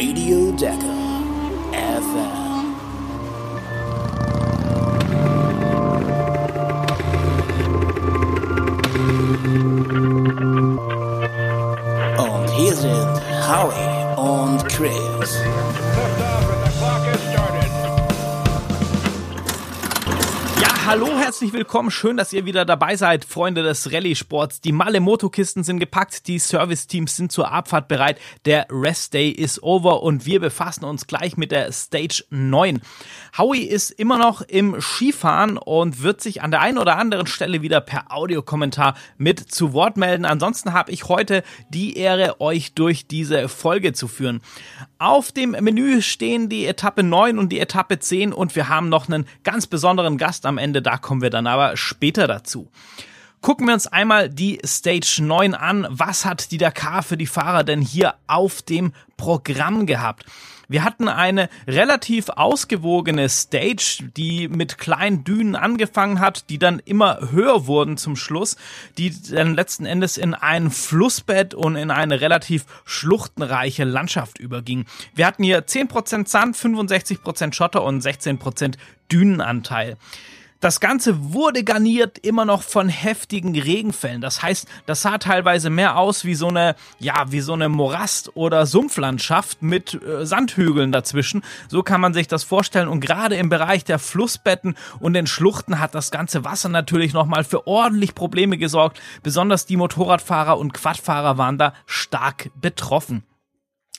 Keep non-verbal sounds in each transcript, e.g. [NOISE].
Radio Decker FM. Und hier sind Howie und Chris. Ja, hallo, herzlich willkommen. Schön, dass ihr wieder dabei seid, Freunde des Rallye-Sports. Die Malle Motokisten sind gepackt, die Service-Teams sind zur Abfahrt bereit. Der Rest Day ist over und wir befassen uns gleich mit der Stage 9. Howie ist immer noch im Skifahren und wird sich an der einen oder anderen Stelle wieder per Audiokommentar mit zu Wort melden. Ansonsten habe ich heute die Ehre, euch durch diese Folge zu führen. Auf dem Menü stehen die Etappe 9 und die Etappe 10 und wir haben noch einen ganz besonderen Gast am Ende, da kommen wir dann aber später dazu. Gucken wir uns einmal die Stage 9 an. Was hat die Dakar für die Fahrer denn hier auf dem Programm gehabt? Wir hatten eine relativ ausgewogene Stage, die mit kleinen Dünen angefangen hat, die dann immer höher wurden zum Schluss, die dann letzten Endes in ein Flussbett und in eine relativ schluchtenreiche Landschaft überging. Wir hatten hier 10% Sand, 65% Schotter und 16% Dünenanteil. Das Ganze wurde garniert immer noch von heftigen Regenfällen. Das heißt, das sah teilweise mehr aus wie so eine, ja, wie so eine Morast- oder Sumpflandschaft mit äh, Sandhügeln dazwischen. So kann man sich das vorstellen. Und gerade im Bereich der Flussbetten und den Schluchten hat das ganze Wasser natürlich nochmal für ordentlich Probleme gesorgt. Besonders die Motorradfahrer und Quadfahrer waren da stark betroffen.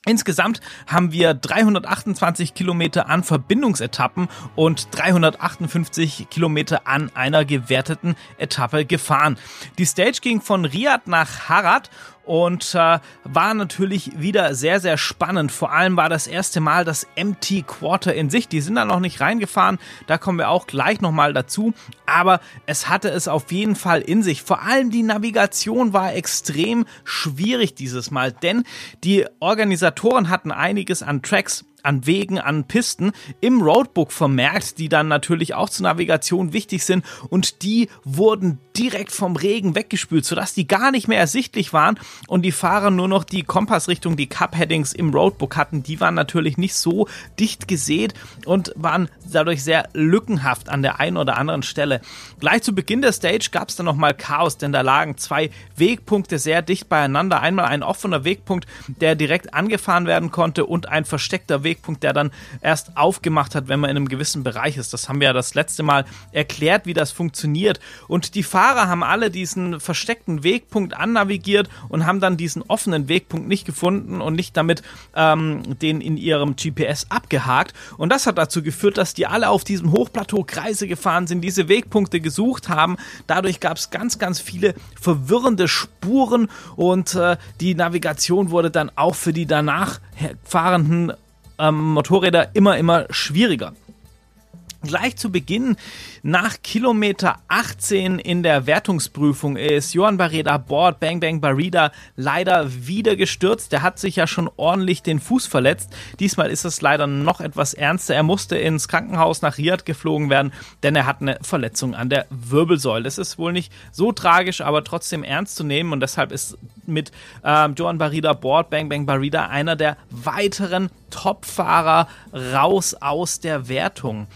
Insgesamt haben wir 328 Kilometer an Verbindungsetappen und 358 Kilometer an einer gewerteten Etappe gefahren. Die Stage ging von Riyadh nach Harad und äh, war natürlich wieder sehr, sehr spannend. Vor allem war das erste Mal das MT Quarter in sich. Die sind da noch nicht reingefahren, da kommen wir auch gleich nochmal dazu. Aber es hatte es auf jeden Fall in sich. Vor allem die Navigation war extrem schwierig dieses Mal, denn die Organisatoren hatten einiges an Tracks an Wegen, an Pisten im Roadbook vermerkt, die dann natürlich auch zur Navigation wichtig sind und die wurden direkt vom Regen weggespült, sodass die gar nicht mehr ersichtlich waren und die Fahrer nur noch die Kompassrichtung, die Cup-Headings im Roadbook hatten. Die waren natürlich nicht so dicht gesät und waren dadurch sehr lückenhaft an der einen oder anderen Stelle. Gleich zu Beginn der Stage gab es dann nochmal Chaos, denn da lagen zwei Wegpunkte sehr dicht beieinander. Einmal ein offener Wegpunkt, der direkt angefahren werden konnte und ein versteckter Wegpunkt, der dann erst aufgemacht hat, wenn man in einem gewissen Bereich ist. Das haben wir ja das letzte Mal erklärt, wie das funktioniert. Und die Fahrer haben alle diesen versteckten Wegpunkt annavigiert und haben dann diesen offenen Wegpunkt nicht gefunden und nicht damit ähm, den in ihrem GPS abgehakt. Und das hat dazu geführt, dass die alle auf diesem Hochplateau Kreise gefahren sind, diese Wegpunkte gesucht haben. Dadurch gab es ganz, ganz viele verwirrende Spuren und äh, die Navigation wurde dann auch für die danach fahrenden ähm, Motorräder immer, immer schwieriger. Gleich zu Beginn, nach Kilometer 18 in der Wertungsprüfung ist Johann Barreda Bord Bang Bang Barrida leider wieder gestürzt. Der hat sich ja schon ordentlich den Fuß verletzt. Diesmal ist es leider noch etwas ernster. Er musste ins Krankenhaus nach Riyadh geflogen werden, denn er hat eine Verletzung an der Wirbelsäule. Das ist wohl nicht so tragisch, aber trotzdem ernst zu nehmen und deshalb ist mit ähm, Johann Barrida Bord Bang Bang Barrida einer der weiteren Topfahrer raus aus der Wertung.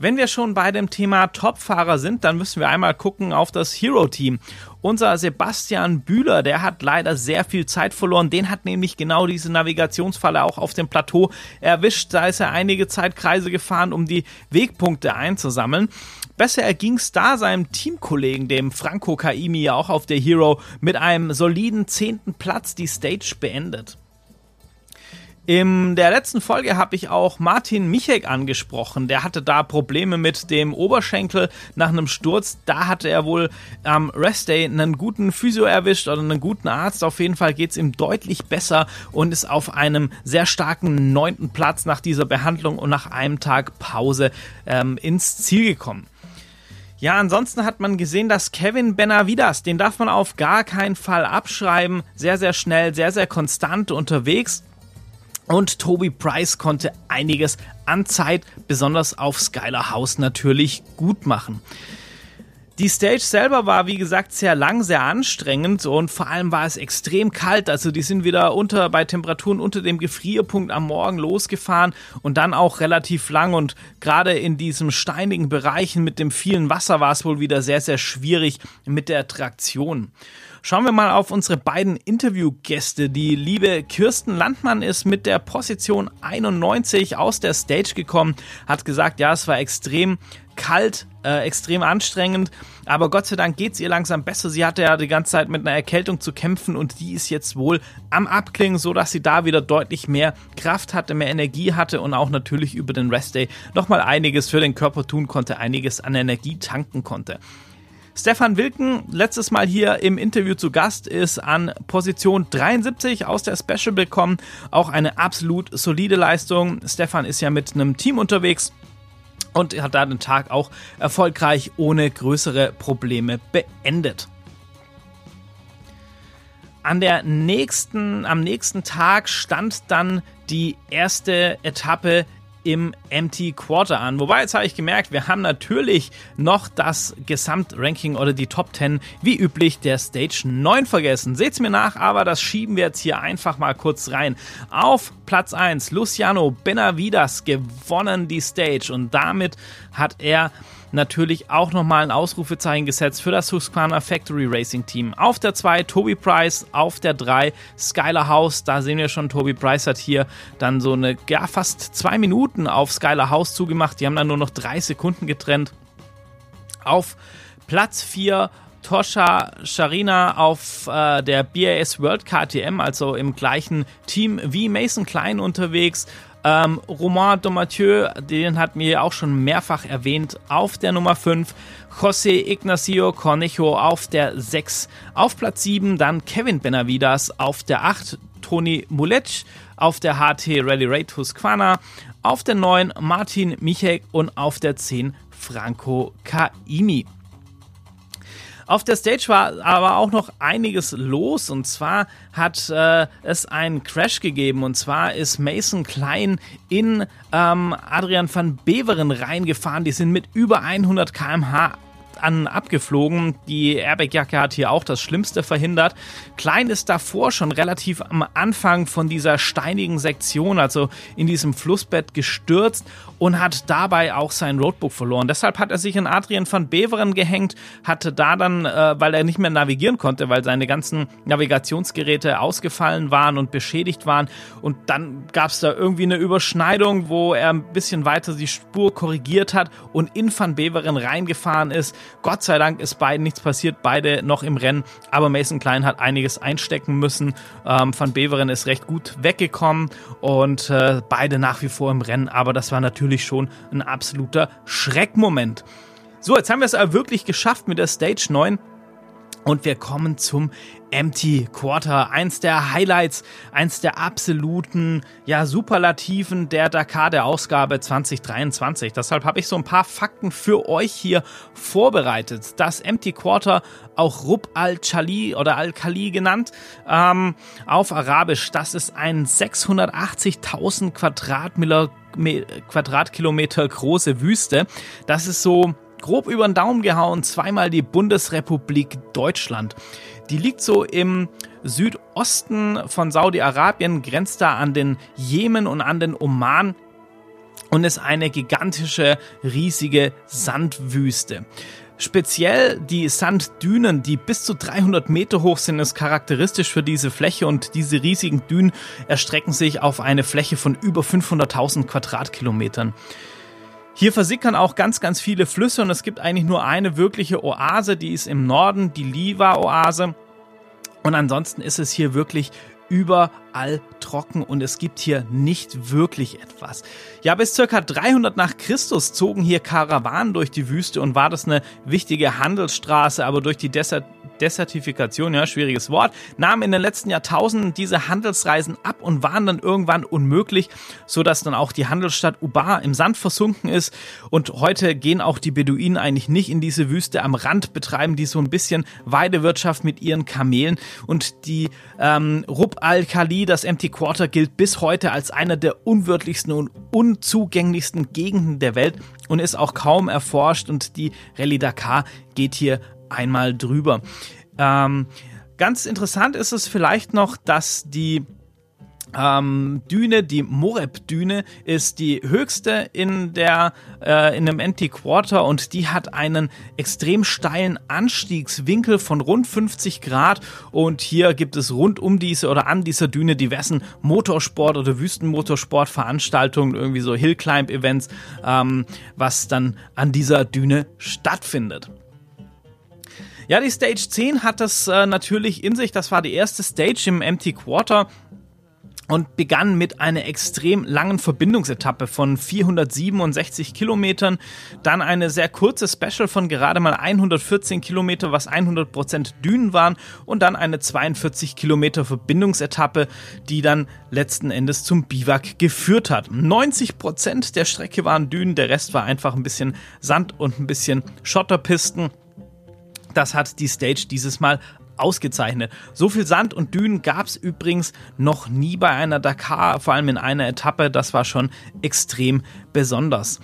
Wenn wir schon bei dem Thema Topfahrer sind, dann müssen wir einmal gucken auf das Hero-Team. Unser Sebastian Bühler, der hat leider sehr viel Zeit verloren. Den hat nämlich genau diese Navigationsfalle auch auf dem Plateau erwischt. Da ist er einige Zeit Kreise gefahren, um die Wegpunkte einzusammeln. Besser erging es da seinem Teamkollegen, dem Franco Kaimi, ja auch auf der Hero, mit einem soliden zehnten Platz die Stage beendet. In der letzten Folge habe ich auch Martin Michek angesprochen. Der hatte da Probleme mit dem Oberschenkel nach einem Sturz. Da hatte er wohl am Rest Day einen guten Physio erwischt oder einen guten Arzt. Auf jeden Fall geht es ihm deutlich besser und ist auf einem sehr starken neunten Platz nach dieser Behandlung und nach einem Tag Pause ähm, ins Ziel gekommen. Ja, ansonsten hat man gesehen, dass Kevin Benavidas, den darf man auf gar keinen Fall abschreiben. Sehr, sehr schnell, sehr, sehr konstant unterwegs. Und Toby Price konnte einiges an Zeit, besonders auf Skylar House, natürlich gut machen. Die Stage selber war, wie gesagt, sehr lang, sehr anstrengend und vor allem war es extrem kalt. Also die sind wieder unter bei Temperaturen unter dem Gefrierpunkt am Morgen losgefahren und dann auch relativ lang und gerade in diesem steinigen Bereichen mit dem vielen Wasser war es wohl wieder sehr, sehr schwierig mit der Traktion. Schauen wir mal auf unsere beiden Interviewgäste. Die liebe Kirsten Landmann ist mit der Position 91 aus der Stage gekommen, hat gesagt, ja, es war extrem kalt, äh, extrem anstrengend, aber Gott sei Dank geht es ihr langsam besser. Sie hatte ja die ganze Zeit mit einer Erkältung zu kämpfen und die ist jetzt wohl am Abklingen, sodass sie da wieder deutlich mehr Kraft hatte, mehr Energie hatte und auch natürlich über den Restday nochmal einiges für den Körper tun konnte, einiges an Energie tanken konnte. Stefan Wilken, letztes Mal hier im Interview zu Gast, ist an Position 73 aus der Special bekommen. Auch eine absolut solide Leistung. Stefan ist ja mit einem Team unterwegs und hat da den Tag auch erfolgreich ohne größere Probleme beendet. An der nächsten, am nächsten Tag stand dann die erste Etappe im Empty Quarter an. Wobei, jetzt habe ich gemerkt, wir haben natürlich noch das Gesamtranking oder die Top 10 wie üblich der Stage 9 vergessen. Seht's mir nach, aber das schieben wir jetzt hier einfach mal kurz rein. Auf Platz 1 Luciano Benavidas gewonnen die Stage und damit hat er natürlich auch nochmal ein Ausrufezeichen gesetzt für das Husqvarna Factory Racing Team. Auf der 2 Toby Price, auf der 3 Skylar House. Da sehen wir schon, Toby Price hat hier dann so eine, ja, fast zwei Minuten auf Skylar House zugemacht. Die haben dann nur noch drei Sekunden getrennt. Auf Platz 4 Toscha Sharina auf äh, der BAS World KTM, also im gleichen Team wie Mason Klein unterwegs. Ähm, Romain Domathieu, den hat mir auch schon mehrfach erwähnt, auf der Nummer 5. José Ignacio Cornejo auf der 6. Auf Platz 7 dann Kevin Benavidas auf der 8. Toni Mulec auf der HT Rally Raid Husqvarna. Auf der 9 Martin Michek und auf der 10 Franco Kaimi. Auf der Stage war aber auch noch einiges los und zwar hat äh, es einen Crash gegeben und zwar ist Mason Klein in ähm, Adrian van Beveren reingefahren. Die sind mit über 100 km/h an abgeflogen. Die Airbag-Jacke hat hier auch das Schlimmste verhindert. Klein ist davor schon relativ am Anfang von dieser steinigen Sektion, also in diesem Flussbett gestürzt und hat dabei auch sein Roadbook verloren. Deshalb hat er sich in Adrian van Beveren gehängt, hatte da dann, äh, weil er nicht mehr navigieren konnte, weil seine ganzen Navigationsgeräte ausgefallen waren und beschädigt waren. Und dann gab es da irgendwie eine Überschneidung, wo er ein bisschen weiter die Spur korrigiert hat und in van Beveren reingefahren ist. Gott sei Dank ist beiden nichts passiert, beide noch im Rennen, aber Mason Klein hat einiges einstecken müssen. Ähm, Van Beveren ist recht gut weggekommen und äh, beide nach wie vor im Rennen, aber das war natürlich schon ein absoluter Schreckmoment. So, jetzt haben wir es aber wirklich geschafft mit der Stage 9 und wir kommen zum Empty Quarter, eins der Highlights, eins der absoluten ja, Superlativen der Dakar der Ausgabe 2023. Deshalb habe ich so ein paar Fakten für euch hier vorbereitet. Das Empty Quarter, auch Rub al-Chali oder al-Khali genannt, ähm, auf Arabisch, das ist ein 680.000 Quadratkilometer große Wüste. Das ist so grob über den Daumen gehauen, zweimal die Bundesrepublik Deutschland. Die liegt so im Südosten von Saudi-Arabien, grenzt da an den Jemen und an den Oman und ist eine gigantische, riesige Sandwüste. Speziell die Sanddünen, die bis zu 300 Meter hoch sind, ist charakteristisch für diese Fläche und diese riesigen Dünen erstrecken sich auf eine Fläche von über 500.000 Quadratkilometern. Hier versickern auch ganz, ganz viele Flüsse und es gibt eigentlich nur eine wirkliche Oase, die ist im Norden, die Liva-Oase. Und ansonsten ist es hier wirklich überall trocken und es gibt hier nicht wirklich etwas. Ja, bis circa 300 nach Christus zogen hier Karawanen durch die Wüste und war das eine wichtige Handelsstraße, aber durch die Desertifikation, ja, schwieriges Wort, nahmen in den letzten Jahrtausenden diese Handelsreisen ab und waren dann irgendwann unmöglich, so dass dann auch die Handelsstadt Ubar im Sand versunken ist und heute gehen auch die Beduinen eigentlich nicht in diese Wüste. Am Rand betreiben die so ein bisschen Weidewirtschaft mit ihren Kamelen und die ähm, Rub al-Khali, das Empty Quarter, gilt bis heute als einer der unwirtlichsten und unzugänglichsten Gegenden der Welt und ist auch kaum erforscht und die Rallye Dakar geht hier einmal drüber. Ähm, ganz interessant ist es vielleicht noch, dass die ähm, Düne, die Moreb-Düne, ist die höchste in der äh, in dem Anti-Quarter und die hat einen extrem steilen Anstiegswinkel von rund 50 Grad und hier gibt es rund um diese oder an dieser Düne diversen Motorsport- oder Wüstenmotorsport-Veranstaltungen, irgendwie so Hillclimb-Events, ähm, was dann an dieser Düne stattfindet. Ja, die Stage 10 hat das äh, natürlich in sich. Das war die erste Stage im Empty Quarter und begann mit einer extrem langen Verbindungsetappe von 467 Kilometern, dann eine sehr kurze Special von gerade mal 114 Kilometer, was 100 Prozent Dünen waren und dann eine 42 Kilometer Verbindungsetappe, die dann letzten Endes zum Biwak geführt hat. 90 Prozent der Strecke waren Dünen, der Rest war einfach ein bisschen Sand und ein bisschen Schotterpisten. Das hat die Stage dieses Mal ausgezeichnet. So viel Sand und Dünen gab es übrigens noch nie bei einer Dakar, vor allem in einer Etappe. Das war schon extrem besonders.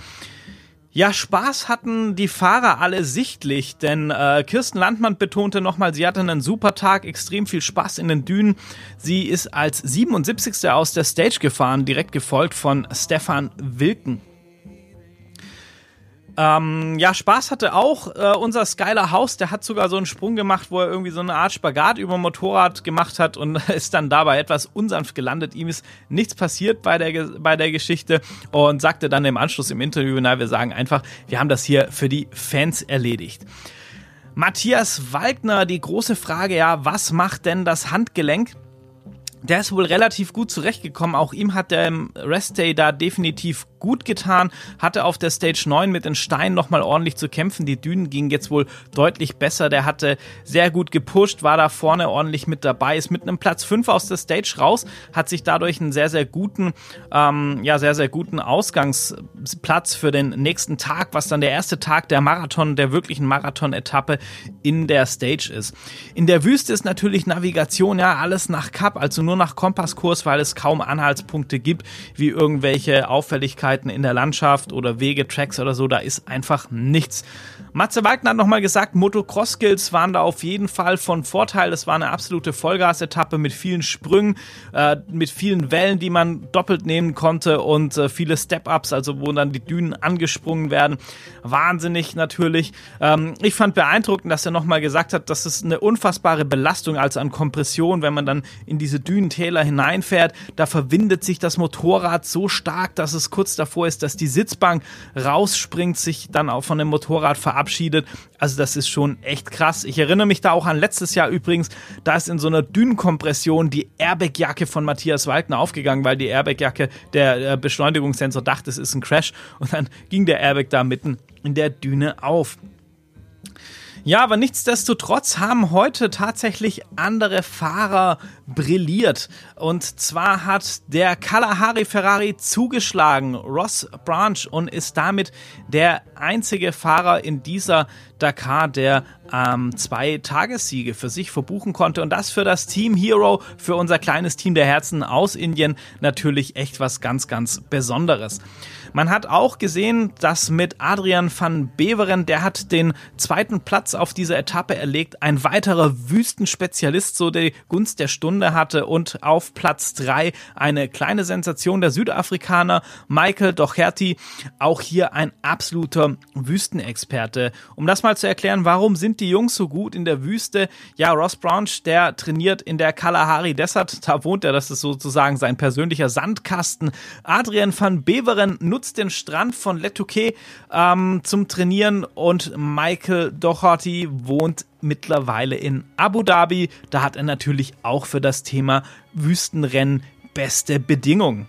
Ja, Spaß hatten die Fahrer alle sichtlich, denn äh, Kirsten Landmann betonte nochmal, sie hatte einen super Tag, extrem viel Spaß in den Dünen. Sie ist als 77. aus der Stage gefahren, direkt gefolgt von Stefan Wilken. Ähm, ja, Spaß hatte auch äh, unser Skyler House, der hat sogar so einen Sprung gemacht, wo er irgendwie so eine Art Spagat über Motorrad gemacht hat und [LAUGHS] ist dann dabei etwas unsanft gelandet. Ihm ist nichts passiert bei der, bei der Geschichte und sagte dann im Anschluss im Interview, na, wir sagen einfach, wir haben das hier für die Fans erledigt. Matthias Wagner, die große Frage, ja, was macht denn das Handgelenk? der ist wohl relativ gut zurechtgekommen. Auch ihm hat der Rest Day da definitiv gut getan, hatte auf der Stage 9 mit den Steinen nochmal ordentlich zu kämpfen. Die Dünen gingen jetzt wohl deutlich besser. Der hatte sehr gut gepusht, war da vorne ordentlich mit dabei, ist mit einem Platz 5 aus der Stage raus, hat sich dadurch einen sehr, sehr guten, ähm, ja, sehr, sehr guten Ausgangsplatz für den nächsten Tag, was dann der erste Tag der Marathon, der wirklichen Marathon-Etappe in der Stage ist. In der Wüste ist natürlich Navigation, ja, alles nach Cup, also nur nach Kompasskurs, weil es kaum Anhaltspunkte gibt, wie irgendwelche Auffälligkeiten Möglichkeiten in der Landschaft oder Wege, Tracks oder so, da ist einfach nichts. Matze Wagner hat nochmal gesagt, Motocross-Skills waren da auf jeden Fall von Vorteil. Das war eine absolute Vollgas-Etappe mit vielen Sprüngen, äh, mit vielen Wellen, die man doppelt nehmen konnte und äh, viele Step-Ups, also wo dann die Dünen angesprungen werden. Wahnsinnig natürlich. Ähm, ich fand beeindruckend, dass er nochmal gesagt hat, dass es eine unfassbare Belastung als an Kompression, wenn man dann in diese Dünentäler hineinfährt. Da verwindet sich das Motorrad so stark, dass es kurz davor ist, dass die Sitzbank rausspringt, sich dann auch von dem Motorrad verabschiedet verabschiedet. Also das ist schon echt krass. Ich erinnere mich da auch an letztes Jahr übrigens, da ist in so einer Dünenkompression die Airbag-Jacke von Matthias Waldner aufgegangen, weil die Airbag-Jacke, der äh, Beschleunigungssensor dachte, es ist ein Crash und dann ging der Airbag da mitten in der Düne auf. Ja, aber nichtsdestotrotz haben heute tatsächlich andere Fahrer brilliert. Und zwar hat der Kalahari Ferrari zugeschlagen, Ross Branch, und ist damit der einzige Fahrer in dieser Dakar, der ähm, zwei Tagessiege für sich verbuchen konnte. Und das für das Team Hero, für unser kleines Team der Herzen aus Indien, natürlich echt was ganz, ganz Besonderes. Man hat auch gesehen, dass mit Adrian van Beveren, der hat den zweiten Platz auf dieser Etappe erlegt, ein weiterer Wüstenspezialist so die Gunst der Stunde hatte und auf Platz drei eine kleine Sensation der Südafrikaner Michael Docherty, auch hier ein absoluter Wüstenexperte. Um das mal zu erklären, warum sind die Jungs so gut in der Wüste? Ja, Ross Branch, der trainiert in der Kalahari Desert, da wohnt er, das ist sozusagen sein persönlicher Sandkasten. Adrian van Beveren nutzt nutzt den Strand von Letouquet ähm, zum Trainieren und Michael Doherty wohnt mittlerweile in Abu Dhabi. Da hat er natürlich auch für das Thema Wüstenrennen beste Bedingungen.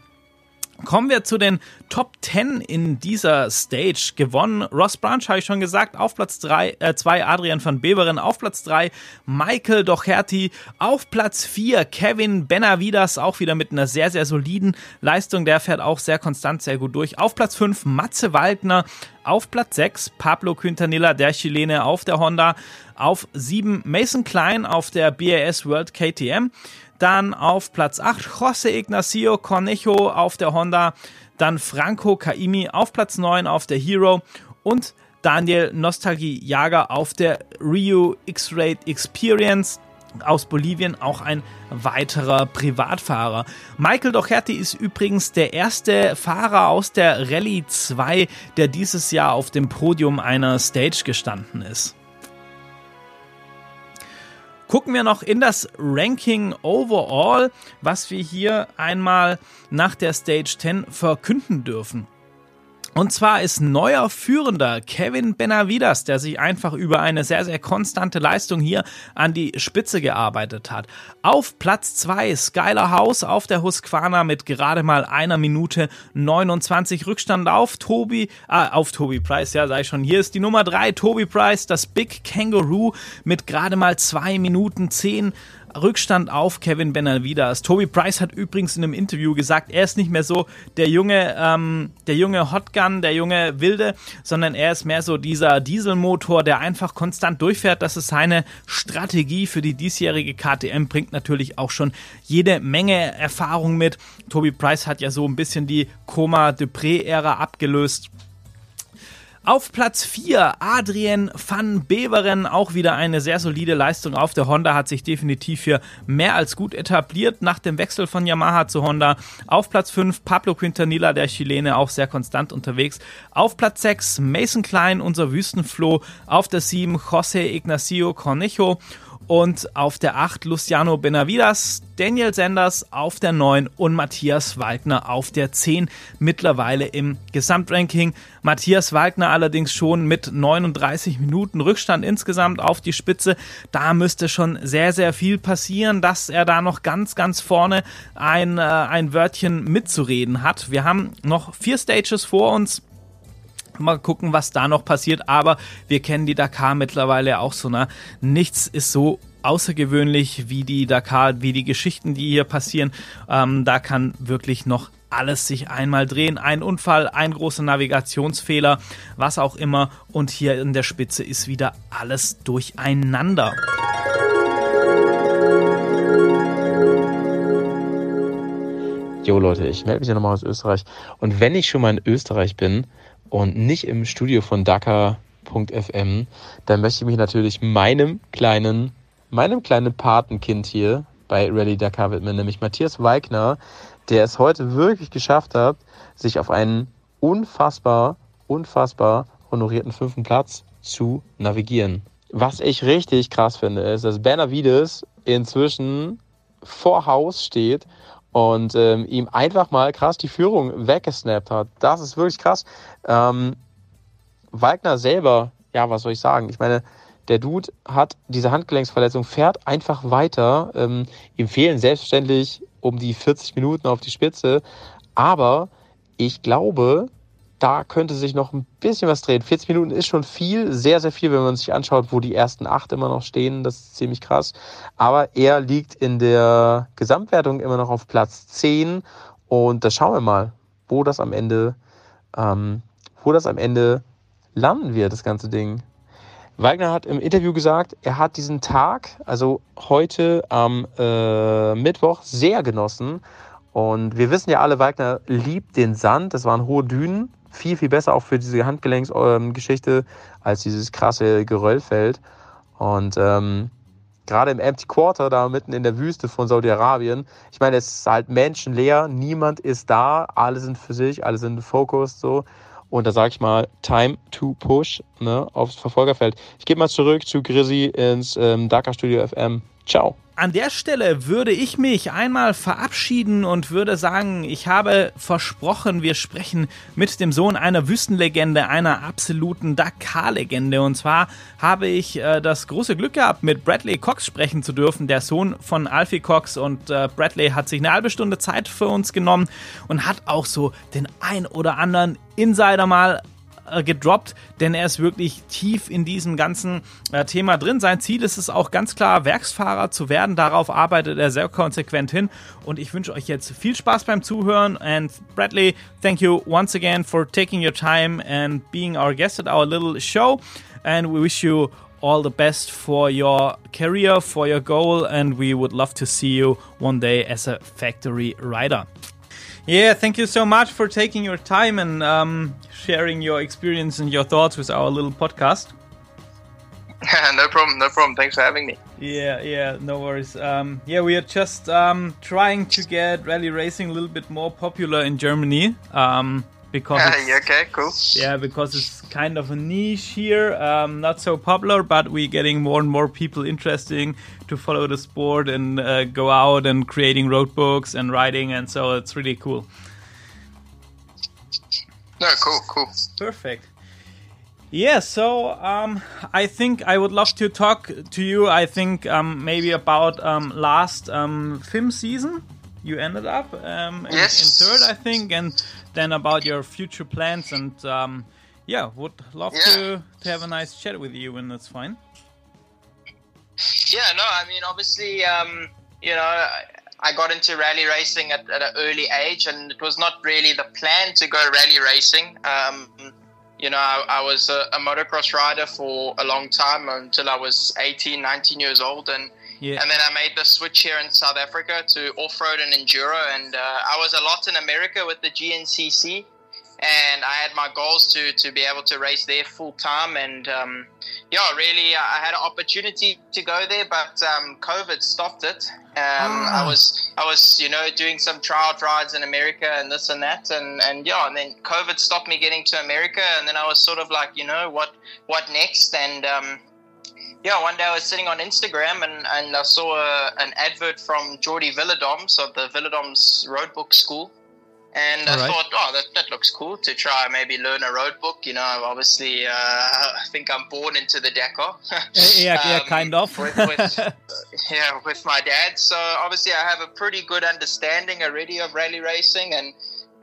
Kommen wir zu den Top 10 in dieser Stage. Gewonnen Ross Branch, habe ich schon gesagt, auf Platz 2 äh, Adrian van Beveren, auf Platz 3 Michael Docherty, auf Platz 4 Kevin Benavidas, auch wieder mit einer sehr, sehr soliden Leistung. Der fährt auch sehr konstant, sehr gut durch. Auf Platz 5 Matze Waldner, auf Platz 6 Pablo Quintanilla, der Chilene auf der Honda, auf 7 Mason Klein auf der BAS World KTM. Dann auf Platz 8 José Ignacio Cornejo auf der Honda. Dann Franco Kaimi auf Platz 9 auf der Hero. Und Daniel Nostalgie Jager auf der Rio X-Raid Experience aus Bolivien auch ein weiterer Privatfahrer. Michael Docherty ist übrigens der erste Fahrer aus der Rallye 2, der dieses Jahr auf dem Podium einer Stage gestanden ist. Gucken wir noch in das Ranking Overall, was wir hier einmal nach der Stage 10 verkünden dürfen. Und zwar ist neuer Führender Kevin Benavidas, der sich einfach über eine sehr, sehr konstante Leistung hier an die Spitze gearbeitet hat. Auf Platz 2 Skyler House auf der Husqvarna mit gerade mal einer Minute 29 Rückstand auf Tobi, ah, auf Tobi Price, ja, sei schon. Hier ist die Nummer 3, Tobi Price, das Big Kangaroo mit gerade mal zwei Minuten 10 Rückstand auf Kevin Benavides. Toby Price hat übrigens in einem Interview gesagt, er ist nicht mehr so der junge, ähm, der junge Hotgun, der junge Wilde, sondern er ist mehr so dieser Dieselmotor, der einfach konstant durchfährt. Das ist seine Strategie für die diesjährige KTM, bringt natürlich auch schon jede Menge Erfahrung mit. Toby Price hat ja so ein bisschen die Koma Dupré-Ära abgelöst. Auf Platz 4 Adrien van Beveren, auch wieder eine sehr solide Leistung auf der Honda, hat sich definitiv hier mehr als gut etabliert nach dem Wechsel von Yamaha zu Honda. Auf Platz 5 Pablo Quintanilla, der Chilene, auch sehr konstant unterwegs. Auf Platz 6 Mason Klein, unser Wüstenfloh. Auf der 7 José Ignacio Cornejo und auf der 8 Luciano Benavidas, Daniel Sanders auf der 9 und Matthias Wagner auf der 10 mittlerweile im Gesamtranking. Matthias Wagner allerdings schon mit 39 Minuten Rückstand insgesamt auf die Spitze. Da müsste schon sehr, sehr viel passieren, dass er da noch ganz, ganz vorne ein, äh, ein Wörtchen mitzureden hat. Wir haben noch vier Stages vor uns. Mal gucken, was da noch passiert. Aber wir kennen die Dakar mittlerweile auch so. Ne? Nichts ist so außergewöhnlich wie die Dakar, wie die Geschichten, die hier passieren. Ähm, da kann wirklich noch alles sich einmal drehen. Ein Unfall, ein großer Navigationsfehler, was auch immer. Und hier in der Spitze ist wieder alles durcheinander. Jo Leute, ich melde mich ja nochmal aus Österreich. Und wenn ich schon mal in Österreich bin, und nicht im Studio von Dakar.fm, dann möchte ich mich natürlich meinem kleinen, meinem kleinen Patenkind hier bei Rally Dakar widmen, nämlich Matthias Weigner, der es heute wirklich geschafft hat, sich auf einen unfassbar, unfassbar honorierten fünften Platz zu navigieren. Was ich richtig krass finde, ist, dass Benavides inzwischen vor Haus steht und ähm, ihm einfach mal krass die Führung weggesnappt hat. Das ist wirklich krass. Ähm, Wagner selber, ja, was soll ich sagen? Ich meine, der Dude hat diese Handgelenksverletzung, fährt einfach weiter. Ähm, ihm fehlen selbstverständlich um die 40 Minuten auf die Spitze. Aber ich glaube, da könnte sich noch ein bisschen was drehen. 40 Minuten ist schon viel, sehr, sehr viel, wenn man sich anschaut, wo die ersten acht immer noch stehen. Das ist ziemlich krass. Aber er liegt in der Gesamtwertung immer noch auf Platz 10. Und da schauen wir mal, wo das am Ende, ähm, wo das am Ende landen wird, das ganze Ding. Wagner hat im Interview gesagt, er hat diesen Tag, also heute am äh, Mittwoch, sehr genossen. Und wir wissen ja alle, Wagner liebt den Sand. Das waren hohe Dünen viel, viel besser auch für diese Handgelenksgeschichte als dieses krasse Geröllfeld. Und ähm, gerade im Empty Quarter, da mitten in der Wüste von Saudi-Arabien, ich meine, es ist halt menschenleer, niemand ist da, alle sind für sich, alle sind focused so. Und da sage ich mal, time to push ne, aufs Verfolgerfeld. Ich gebe mal zurück zu Grizzy ins ähm, Dakar Studio FM. Ciao. An der Stelle würde ich mich einmal verabschieden und würde sagen, ich habe versprochen, wir sprechen mit dem Sohn einer Wüstenlegende, einer absoluten Dakar-Legende. Und zwar habe ich äh, das große Glück gehabt, mit Bradley Cox sprechen zu dürfen, der Sohn von Alfie Cox. Und äh, Bradley hat sich eine halbe Stunde Zeit für uns genommen und hat auch so den ein oder anderen Insider mal äh, gedroppt, denn er ist wirklich tief in diesem ganzen äh, Thema drin. Sein Ziel ist es auch ganz klar, Werksfahrer zu werden. Darauf arbeitet er sehr konsequent hin. Und ich wünsche euch jetzt viel Spaß beim Zuhören. And Bradley, thank you once again for taking your time and being our guest at our little show. And we wish you all the best for your career, for your goal, and we would love to see you one day as a factory rider. Yeah, thank you so much for taking your time and um, sharing your experience and your thoughts with our little podcast. [LAUGHS] no problem, no problem. Thanks for having me. Yeah, yeah, no worries. Um, yeah, we are just um, trying to get rally racing a little bit more popular in Germany. Um, because yeah, okay, cool. Yeah, because it's kind of a niche here, um, not so popular, but we're getting more and more people interesting to follow the sport and uh, go out and creating road books and riding, and so it's really cool. No, cool, cool. Perfect. Yeah, so um, I think I would love to talk to you. I think um, maybe about um, last um, FIM season you ended up um, in, Yes. in third, I think, and then about your future plans. And um, yeah, would love Yeah. to to have a nice chat with you, and that's fine. Yeah, no, I mean, obviously, um, you know, I, I got into rally racing at, at an early age, and it was not really the plan to go rally racing. Um, you know, I, I was a, a motocross rider for a long time until I was 18, 19 years old, and Yeah. And then I made the switch here in South Africa to off road and enduro. And uh, I was a lot in America with the GNCC. And I had my goals to, to be able to race there full time. And um, yeah, really, I had an opportunity to go there, but um, COVID stopped it. Um, Ah. I was, I was, you know, doing some trial rides in America and this and that, and, and yeah, and then COVID stopped me getting to America, and then I was sort of like, you know, what, what next? And um, yeah, one day I was sitting on Instagram and, and I saw a, an advert from Jordi Viladoms of the Viladoms Road Book School. And I Alright. thought, oh, that, that looks cool to try maybe learn a road book. You know, obviously, uh, [LAUGHS] I think I'm born into the Dakar. [LAUGHS] yeah, yeah, Um, kind of. with, with, [LAUGHS] yeah, with my dad. So obviously, I have a pretty good understanding already of rally racing, and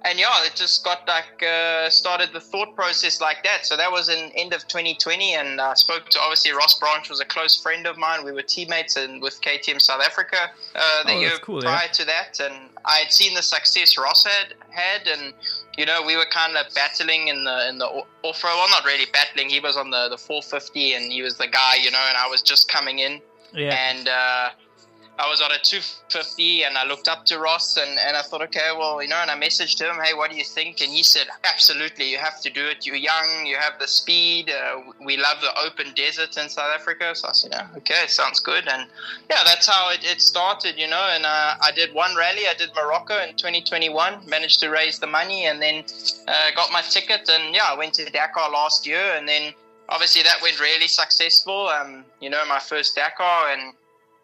and yeah, it just got like uh, started the thought process like that. So that was in end of 2020, and I spoke to obviously Ross Branch was a close friend of mine. We were teammates and with KTM South Africa uh, the Oh, year cool, yeah. prior to that, and I had seen the success Ross had had, and you know we were kind of battling in the in the off road. Well, not really battling. He was on the the 450, and he was the guy, you know, and I was just coming in yeah, and uh, I was on a 250 and I looked up to Ross and, and I thought, okay, well, you know, and I messaged him, hey, what do you think? And he said, absolutely, you have to do it. You're young, you have the speed. Uh, we love the open desert in South Africa. So I said, yeah, okay, sounds good. And yeah, that's how it, it started, you know. And uh, I did one rally, I did Morocco in 2021, managed to raise the money and then uh, got my ticket. And yeah, I went to Dakar last year and then obviously that went really successful. Um, you know, my first Dakar and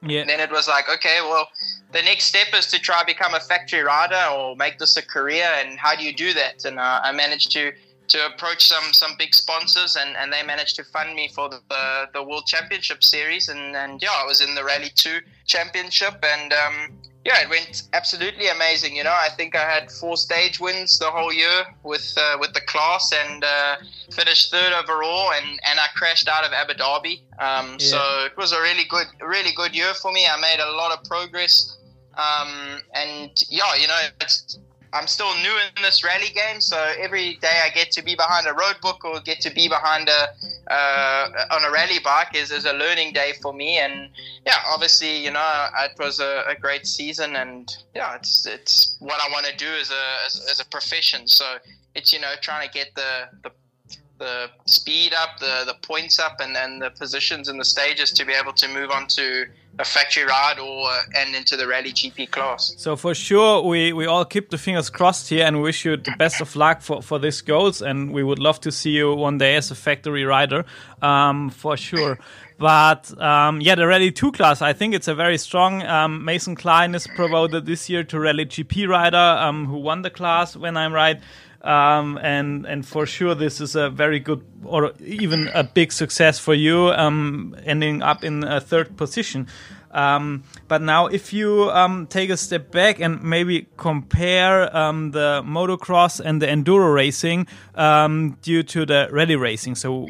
yeah. And then it was like, okay, well, the next step is to try to become a factory rider or make this a career. And how do you do that? And uh, I managed to to approach some some big sponsors, and, and they managed to fund me for the the, the World Championship series. And, and yeah, I was in the Rally Two Championship, and um, yeah, it went absolutely amazing. You know, I think I had four stage wins the whole year with uh, with the class, and uh, finished third overall. And, and I crashed out of Abu Dhabi. Um, So it was a really good really good year for me. I made a lot of progress. Um, and yeah, you know, it's, I'm still new in this rally game, so every day I get to be behind a road book or get to be behind a uh, on a rally bike is, is a learning day for me. And yeah, obviously, you know, it was a, a great season, and yeah, it's it's what I want to do as a as, as a profession. So it's you know trying to get the the the speed up, the the points up, and then the positions and the stages to be able to move on to a factory ride or uh, and into the rally GP class. So for sure, we, we all keep the fingers crossed here and wish you the best of luck for, for these goals. And we would love to see you one day as a factory rider, um, for sure. But um, yeah, the Rally 2 class, I think it's a very strong. Um, Mason Klein is promoted this year to Rally GP rider, um, who won the class, when I'm right. Um, and and for sure, this is a very good or even a big success for you, um, ending up in a third position. Um, but now, if you um, take a step back and maybe compare um, the motocross and the enduro racing um, due to the rally racing, so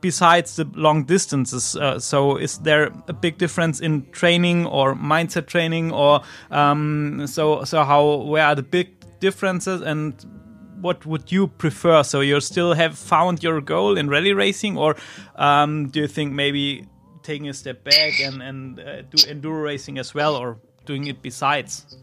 besides the long distances, uh, so is there a big difference in training or mindset training, or so so how where are the big differences and what would you prefer? So you still have found your goal in rally racing, or um, do you think maybe taking a step back and and uh, do enduro racing as well, or doing it besides?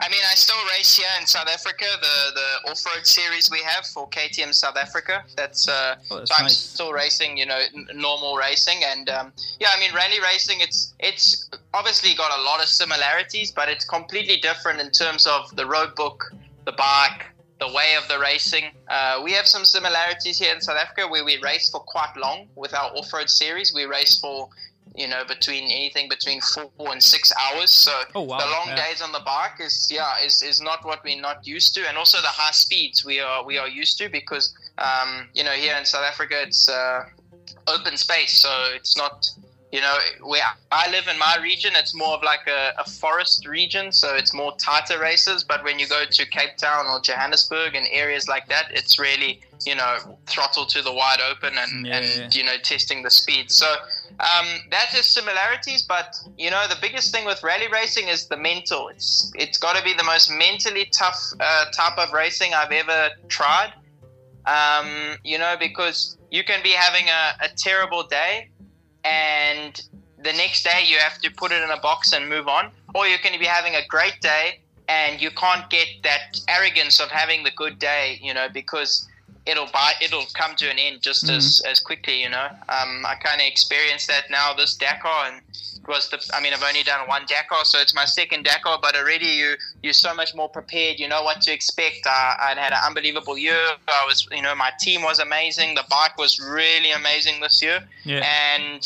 I mean, I still race here in South Africa, the, the off road series we have for KTM South Africa. That's, uh, Oh, that's so I'm nice. still racing, you know, n- normal racing, and um, yeah, I mean, rally racing. It's it's obviously got a lot of similarities, but it's completely different in terms of the road book, the bike, the way of the racing. Uh, we have some similarities here in South Africa where we race for quite long with our off road series. We race for you know between anything between four and six hours. So Oh, wow. the long Yeah. days on the bike is yeah is, is not what we're not used to, and also the high speeds we are we are used to because um, you know here in South Africa it's uh, open space, so it's not you know where I live in my region it's more of like a, a forest region, so it's more tighter races. But when you go to Cape Town or Johannesburg and areas like that, it's really you know throttle to the wide open and, Yeah, and yeah. you know testing the speed. So um, that is similarities, but you know the biggest thing with rally racing is the mental. It's it's got to be the most mentally tough uh, type of racing I've ever tried. Um, you know because you can be having a, a terrible day, and the next day you have to put it in a box and move on, or you're going to be having a great day and you can't get that arrogance of having the good day. You know because it'll buy it'll come to an end just as as quickly you know. Um, i kind of experienced that now this dakar and it was the i mean i've only done one dakar so it's my second dakar but already you you're so much more prepared you know what to expect. Uh, i'd had an unbelievable year. I was you know my team was amazing. The bike was really amazing this year. Yeah. and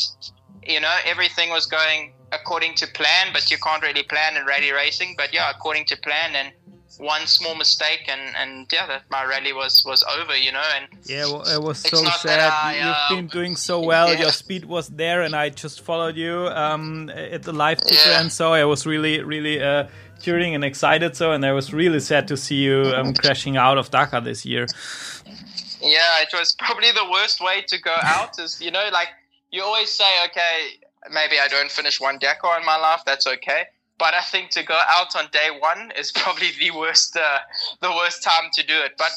you know everything was going according to plan but you can't really plan in rally racing. But yeah according to plan and one small mistake and and yeah that my rally was was over you know and Yeah, well, it was so sad. I, You've been doing so well. yeah. Your speed was there, and I just followed you um, at the live ticker, Yeah. and so I was really, really uh, cheering and excited. So, and I was really sad to see you um, crashing out of Dakar this year. Yeah, it was probably the worst way to go out. Is you know, like you always say, okay, maybe I don't finish one Dakar in my life. That's okay. But I think to go out on day one is [LAUGHS] probably the worst, uh, the worst time to do it. But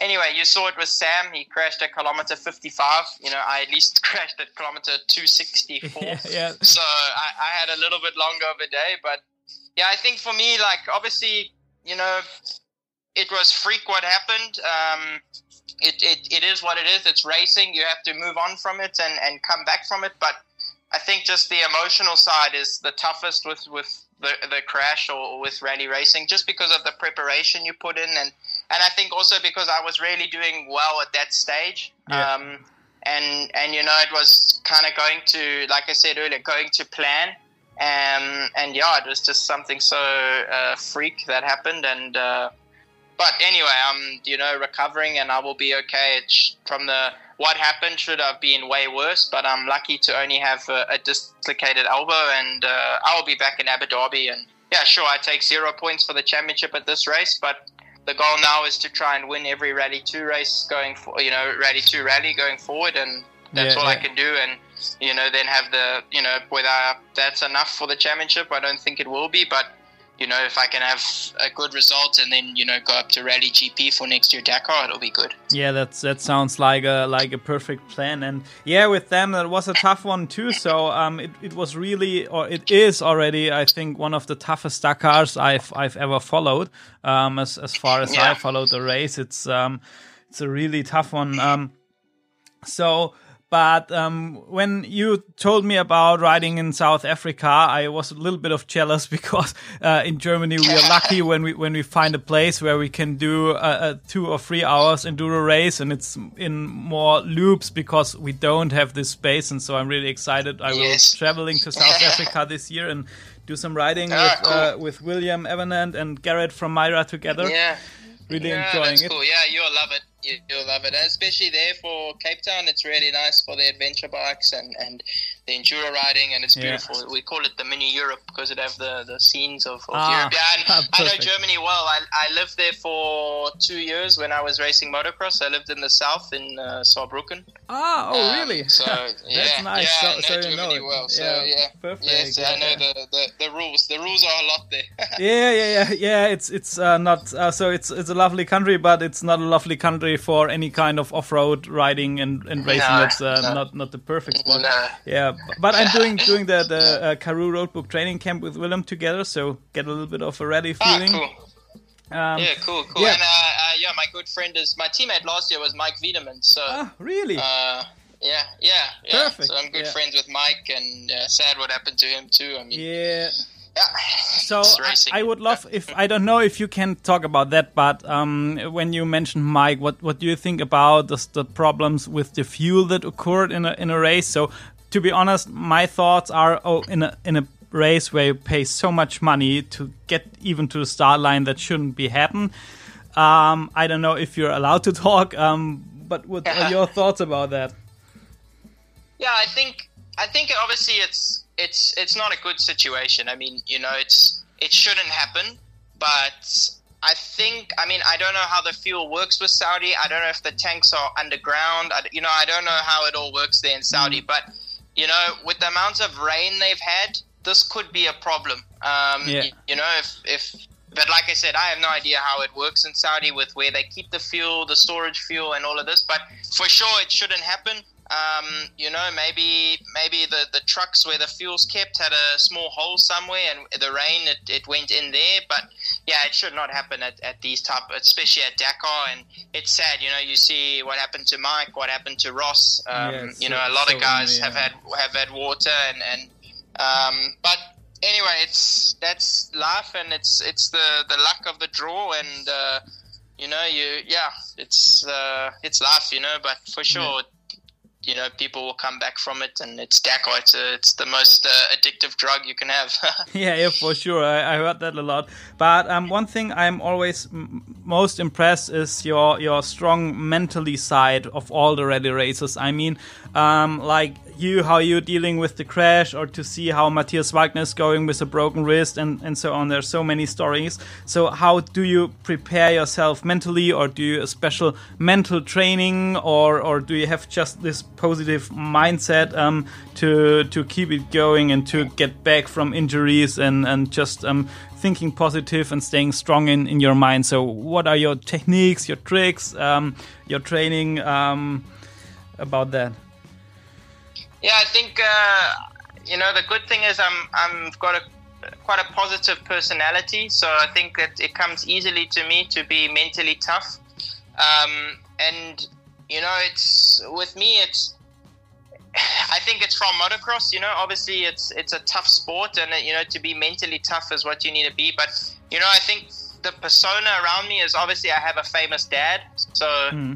anyway, you saw it with Sam. He crashed at kilometer 55. You know, I at least [LAUGHS] crashed at kilometer 264. [LAUGHS] yeah, yeah. So I, I had a little bit longer of a day, but yeah, I think for me, like obviously, you know, it was freak what happened. Um, it, it, it is what it is. It's racing. You have to move on from it and, and come back from it. But I think just the emotional side is the toughest with, with the, the crash or with rally racing, just because of the preparation you put in. And, and I think also because I was really doing well at that stage. Yeah. Um, and, and, you know, it was kind of going to, like I said earlier, going to plan. Um, and yeah, it was just something so uh, freak that happened. And, uh, but anyway, I'm you know recovering and I will be okay. It's from the what happened should have been way worse, but I'm lucky to only have a, a dislocated elbow, and uh, I will be back in Abu Dhabi. And yeah, sure, I take zero points for the championship at this race, but the goal now is to try and win every Rally Two race going for you know Rally Two rally going forward, and that's Yeah, all I can do. And you know then have the you know whether that's enough for the championship, I don't think it will be, but you know, if I can have a good result and then you know go up to Rally GP for next year Dakar, it'll be good. Yeah, that's that sounds like a like a perfect plan. And yeah, with them that was a tough one too. So um, it, it was really or it is already I think one of the toughest Dakars I've I've ever followed. Um, as as far as I followed the race, it's um, it's a really tough one. Um, so. But um, when you told me about riding in South Africa, I was a little bit of jealous [LAUGHS] because uh, in Germany we are lucky when we when we find a place where we can do uh, uh, two or three hours enduro race, and it's in more loops because we don't have this space. And so I'm really excited. I Yes. will traveling to South [LAUGHS] Africa this year and do some riding Ah, with cool. uh, with William Evanant and Garrett from Myra together. Yeah. Really yeah, enjoying it. cool. Yeah, you'll love it. You, you'll love it, especially there for Cape Town. It's really nice for the adventure bikes and, and the enduro riding, and it's Yeah. beautiful. We call it the mini Europe because it have the, the scenes of, of Ah, Europe. Yeah, and I know. Germany well. I, I lived there for two years when I was racing motocross. I lived in the south in uh, Saarbrücken. Ah, oh Um, really? So [LAUGHS] yeah, That's nice. Yeah, So- I know so you Germany know it. well. So Yeah, yeah, perfect. Yes, I know yeah. the, the, the rules. The rules are a lot there. [LAUGHS] yeah, yeah, yeah, yeah. It's it's uh, not uh, so it's it's a lovely country, but it's not a lovely country for any kind of off-road riding and, and racing. It's uh, no. not not the perfect one. No. Yeah, but I'm doing doing the the uh, Karoo Roadbook training camp with Willem together, so get a little bit of a rally ah, feeling. cool. Um, Yeah, cool, cool. yeah. And uh, uh, yeah, my good friend is my teammate last year was Mike Wiedemann. So Ah, really? uh, yeah, yeah, yeah. Perfect, So I'm good yeah. friends with Mike, and uh, sad what happened to him too. I mean, yeah. yeah. So I. I would love if I don't know if you can talk about that, but um, when you mentioned Mike, what what do you think about the, the problems with the fuel that occurred in a in a race? So to be honest, my thoughts are oh in a in a race where you pay so much money to get even to the start line that shouldn't be happen. Um, I don't know if you're allowed to [LAUGHS] talk, um, but what are your [LAUGHS] thoughts about that? Yeah, I think I think obviously it's it's it's not a good situation. I mean, you know, it's it shouldn't happen, but I think I mean I don't know how the fuel works with Saudi. I don't know if the tanks are underground. I, you know, I don't know how it all works there in Saudi, but you know, with the amount of rain they've had, this could be a problem. Um, Yeah. y- you know, if if but like I said, I have no idea how it works in Saudi with where they keep the fuel, the storage fuel, and all of this. But for sure, it shouldn't happen. Um, you know, maybe maybe the, the trucks where the fuel's kept had a small hole somewhere, and the rain it, it went in there. But yeah, it should not happen at, at these type, especially at Dakar. And it's sad, you know. You see what happened to Mike, what happened to Ross. Um, Yeah, you know, a lot so of guys have had have had water, and and um, but anyway, it's that's life, and it's it's the the luck of the draw, and uh, you know, you yeah, it's uh, it's life, you know. But for sure, you know, people will come back from it, and it's Dakar. It's a, it's the most uh, addictive drug you can have. [LAUGHS] [LAUGHS] yeah, yeah, for sure. I, I heard that a lot. But um, one thing I'm always most impressed is your your strong mentally side of all the rally races. I mean, um, like you, how you're dealing with the crash, or to see how Matthias Walkner is going with a broken wrist, and and so on. There's so many stories. So how do you prepare yourself mentally, or do you a special mental training, or or do you have just this positive mindset um, to to keep it going and to get back from injuries and and just um, thinking positive and staying strong in, in your mind. So, what are your techniques, your tricks, um, your training um, about that? Yeah, I think uh, you know the good thing is I'm I'm got a quite a positive personality, so I think that it comes easily to me to be mentally tough. Um, and you know, it's with me, it's I think it's from motocross. You know, obviously it's it's a tough sport, and you know to be mentally tough is what you need to be. But you know, I think the persona around me is obviously I have a famous dad, so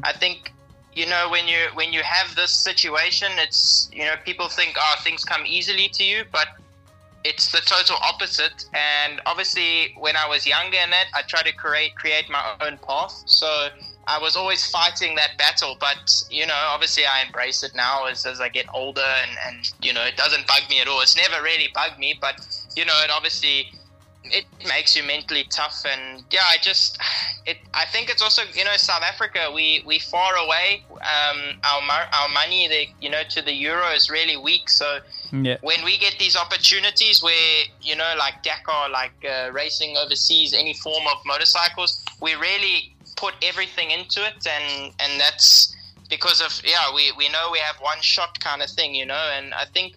I think you know when you when you have this situation, it's you know people think oh things come easily to you, but it's the total opposite. And obviously, when I was younger and that, I tried to create create my own path. So I was always fighting that battle. But you know, obviously, I embrace it now as, as I get older, and and you know, it doesn't bug me at all. It's never really bugged me, but you know, it obviously it makes you mentally tough and yeah i just it i think it's also you know south africa we we far away um our our money the you know to the euro is really weak so Yeah. when we get these opportunities where you know like dakar like uh, racing overseas any form of motorcycles we really put everything into it and and that's because of yeah we we know we have one shot kind of thing you know and i think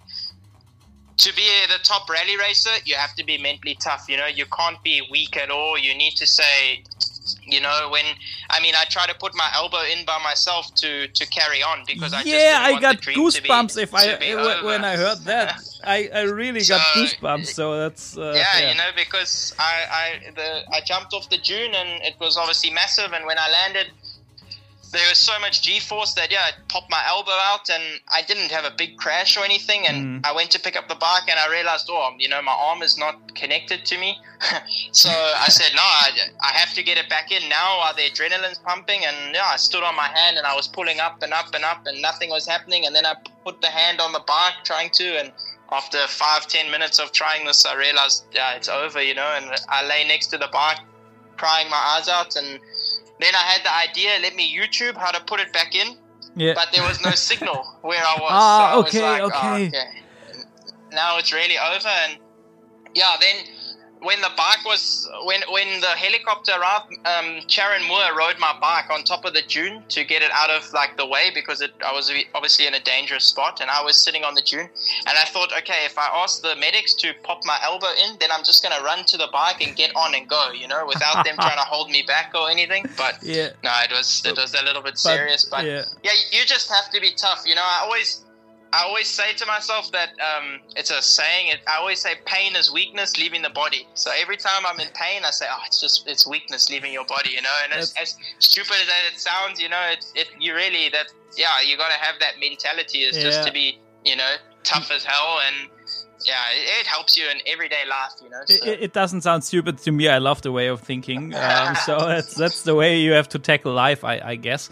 to be the top rally racer, you have to be mentally tough. You know, you can't be weak at all. You need to say, you know, when I mean, I try to put my elbow in by myself to to carry on because I just yeah, I got to be- goosebumps if I when. I heard that. I, I really got So, goosebumps. So that's uh, yeah, you know, because I, I the I jumped off the dune and it was obviously massive. And when I landed, there was so much G-force that yeah, it popped my elbow out, and I didn't have a big crash or anything. And mm. I went to pick up the bike, and I realized, oh, you know, my arm is not connected to me. [LAUGHS] so I [LAUGHS] said, no, I, I have to get it back in now while the adrenaline's pumping. And yeah, I stood on my hand and I was pulling up and up and up, and nothing was happening. And then I put the hand on the bike, trying to, and after five ten minutes of trying this, I realized, yeah, it's over, you know. And I lay next to the bike, crying my eyes out, and then I had the idea, let me YouTube how to put it back in, yeah. but there was no [LAUGHS] signal where I was. Ah, so I was okay, oh, okay. okay. Now it's really over, and yeah, then when the bike was when when the helicopter arrived, um, Sharon Moore rode my bike on top of the dune to get it out of like the way because it I was obviously in a dangerous spot, and I was sitting on the dune, and I thought, okay, if I ask the medics to pop my elbow in, then I'm just gonna run to the bike and get on and go, you know, without them [LAUGHS] trying to hold me back or anything. But Yeah. no, it was it was a little bit serious, but yeah. yeah, you just have to be tough. You know, I always, I always say to myself that um, it's a saying. It, I always say pain is weakness leaving the body. So every time I'm in pain, I say, oh, it's just it's weakness leaving your body. You know, and as, as stupid as it sounds, you know, it, it you really that yeah, you got to have that mentality. Is Yeah. just to be you know tough as hell and. Yeah, it, helps you in everyday life, you know. It, So. it- it doesn't sound stupid to me. I love the way of thinking. Um, [LAUGHS] so that's that's the way you have to tackle life, I, I guess.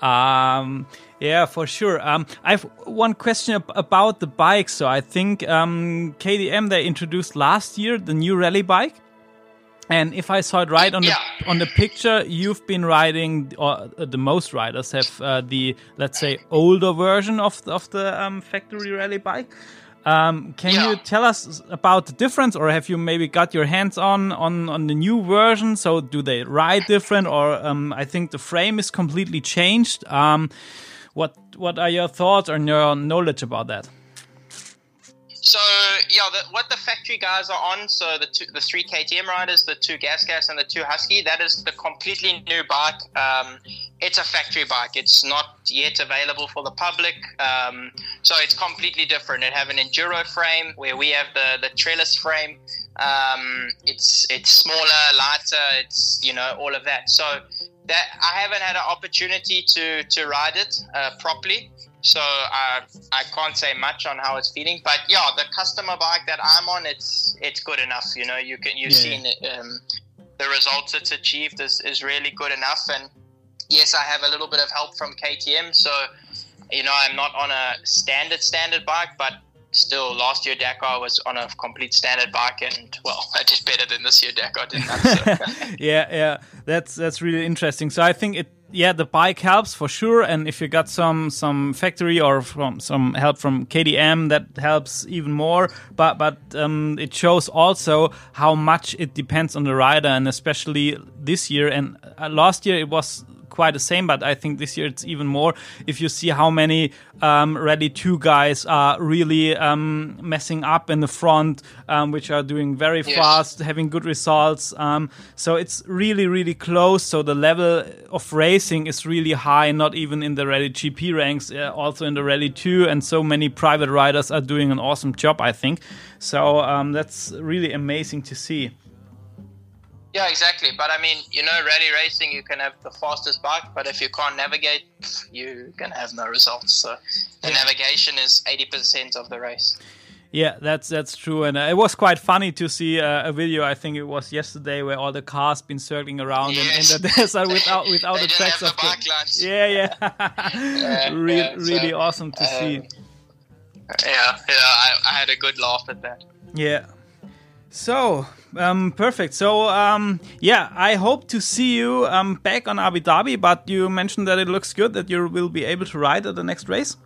Um, yeah, for sure. Um, I have one question ab- about the bike. So I think um, KTM they introduced last year the new rally bike. And if I saw it right on Yeah. the on the picture, you've been riding, or uh, the most riders have uh, the let's say older version of the, of the um, factory rally bike. Um, can Yeah. you tell us about the difference, or have you maybe got your hands on on on the new version? So do they ride different, or um, I think the frame is completely changed. Um, what what are your thoughts or your knowledge about that? So yeah, the, what the factory guys are on, so the two, the three KTM riders, the two Gas Gas, and the two Husky, that is the completely new bike. Um, it's a factory bike. It's not yet available for the public, um, so it's completely different. It have an enduro frame where we have the the trellis frame. Um, it's it's smaller, lighter. It's you know all of that. So that I haven't had an opportunity to to ride it uh, properly. So I I can't say much on how it's feeling, but yeah, the customer bike that I'm on, it's it's good enough. You know, you can you've Yeah, seen it, um, the results it's achieved is, is really good enough. And yes, I have a little bit of help from KTM, so you know I'm not on a standard standard bike, but still last year Dakar was on a complete standard bike, and well, [LAUGHS] I did better than this year Dakar, didn't? So, [LAUGHS] yeah, yeah, that's that's really interesting. So I think it, yeah, the bike helps for sure, and if you got some some factory or from some help from KTM, that helps even more. But but um, it shows also how much it depends on the rider, and especially this year and uh, last year it was quite the same, but I think this year it's even more. If you see how many um, Rally 2 guys are really um, messing up in the front, um, which are doing very Yes. fast, having good results. Um, so it's really, really close. So the level of racing is really high, not even in the Rally GP ranks, uh, also in the Rally 2. And so many private riders are doing an awesome job, I think. So um, that's really amazing to see. Yeah, exactly. But I mean, you know, rally racing, you can have the fastest bike, but if you can't navigate, going to have no results. So the navigation is 80% of the race. Yeah, that's that's true, and uh, it was quite funny to see uh, a video. I think it was yesterday where all the cars been circling around in- Yes. in, the [LAUGHS] desert without without [LAUGHS] the tracks of the. [LAUGHS] Yeah, yeah, Re- yeah, so, really awesome to see. um, Yeah, yeah, I, I had a good laugh at that. Yeah. So, um, perfect. So, um, yeah, I hope to see you um, back on Abu Dhabi. But you mentioned that it looks good that you will be able to ride at the next race.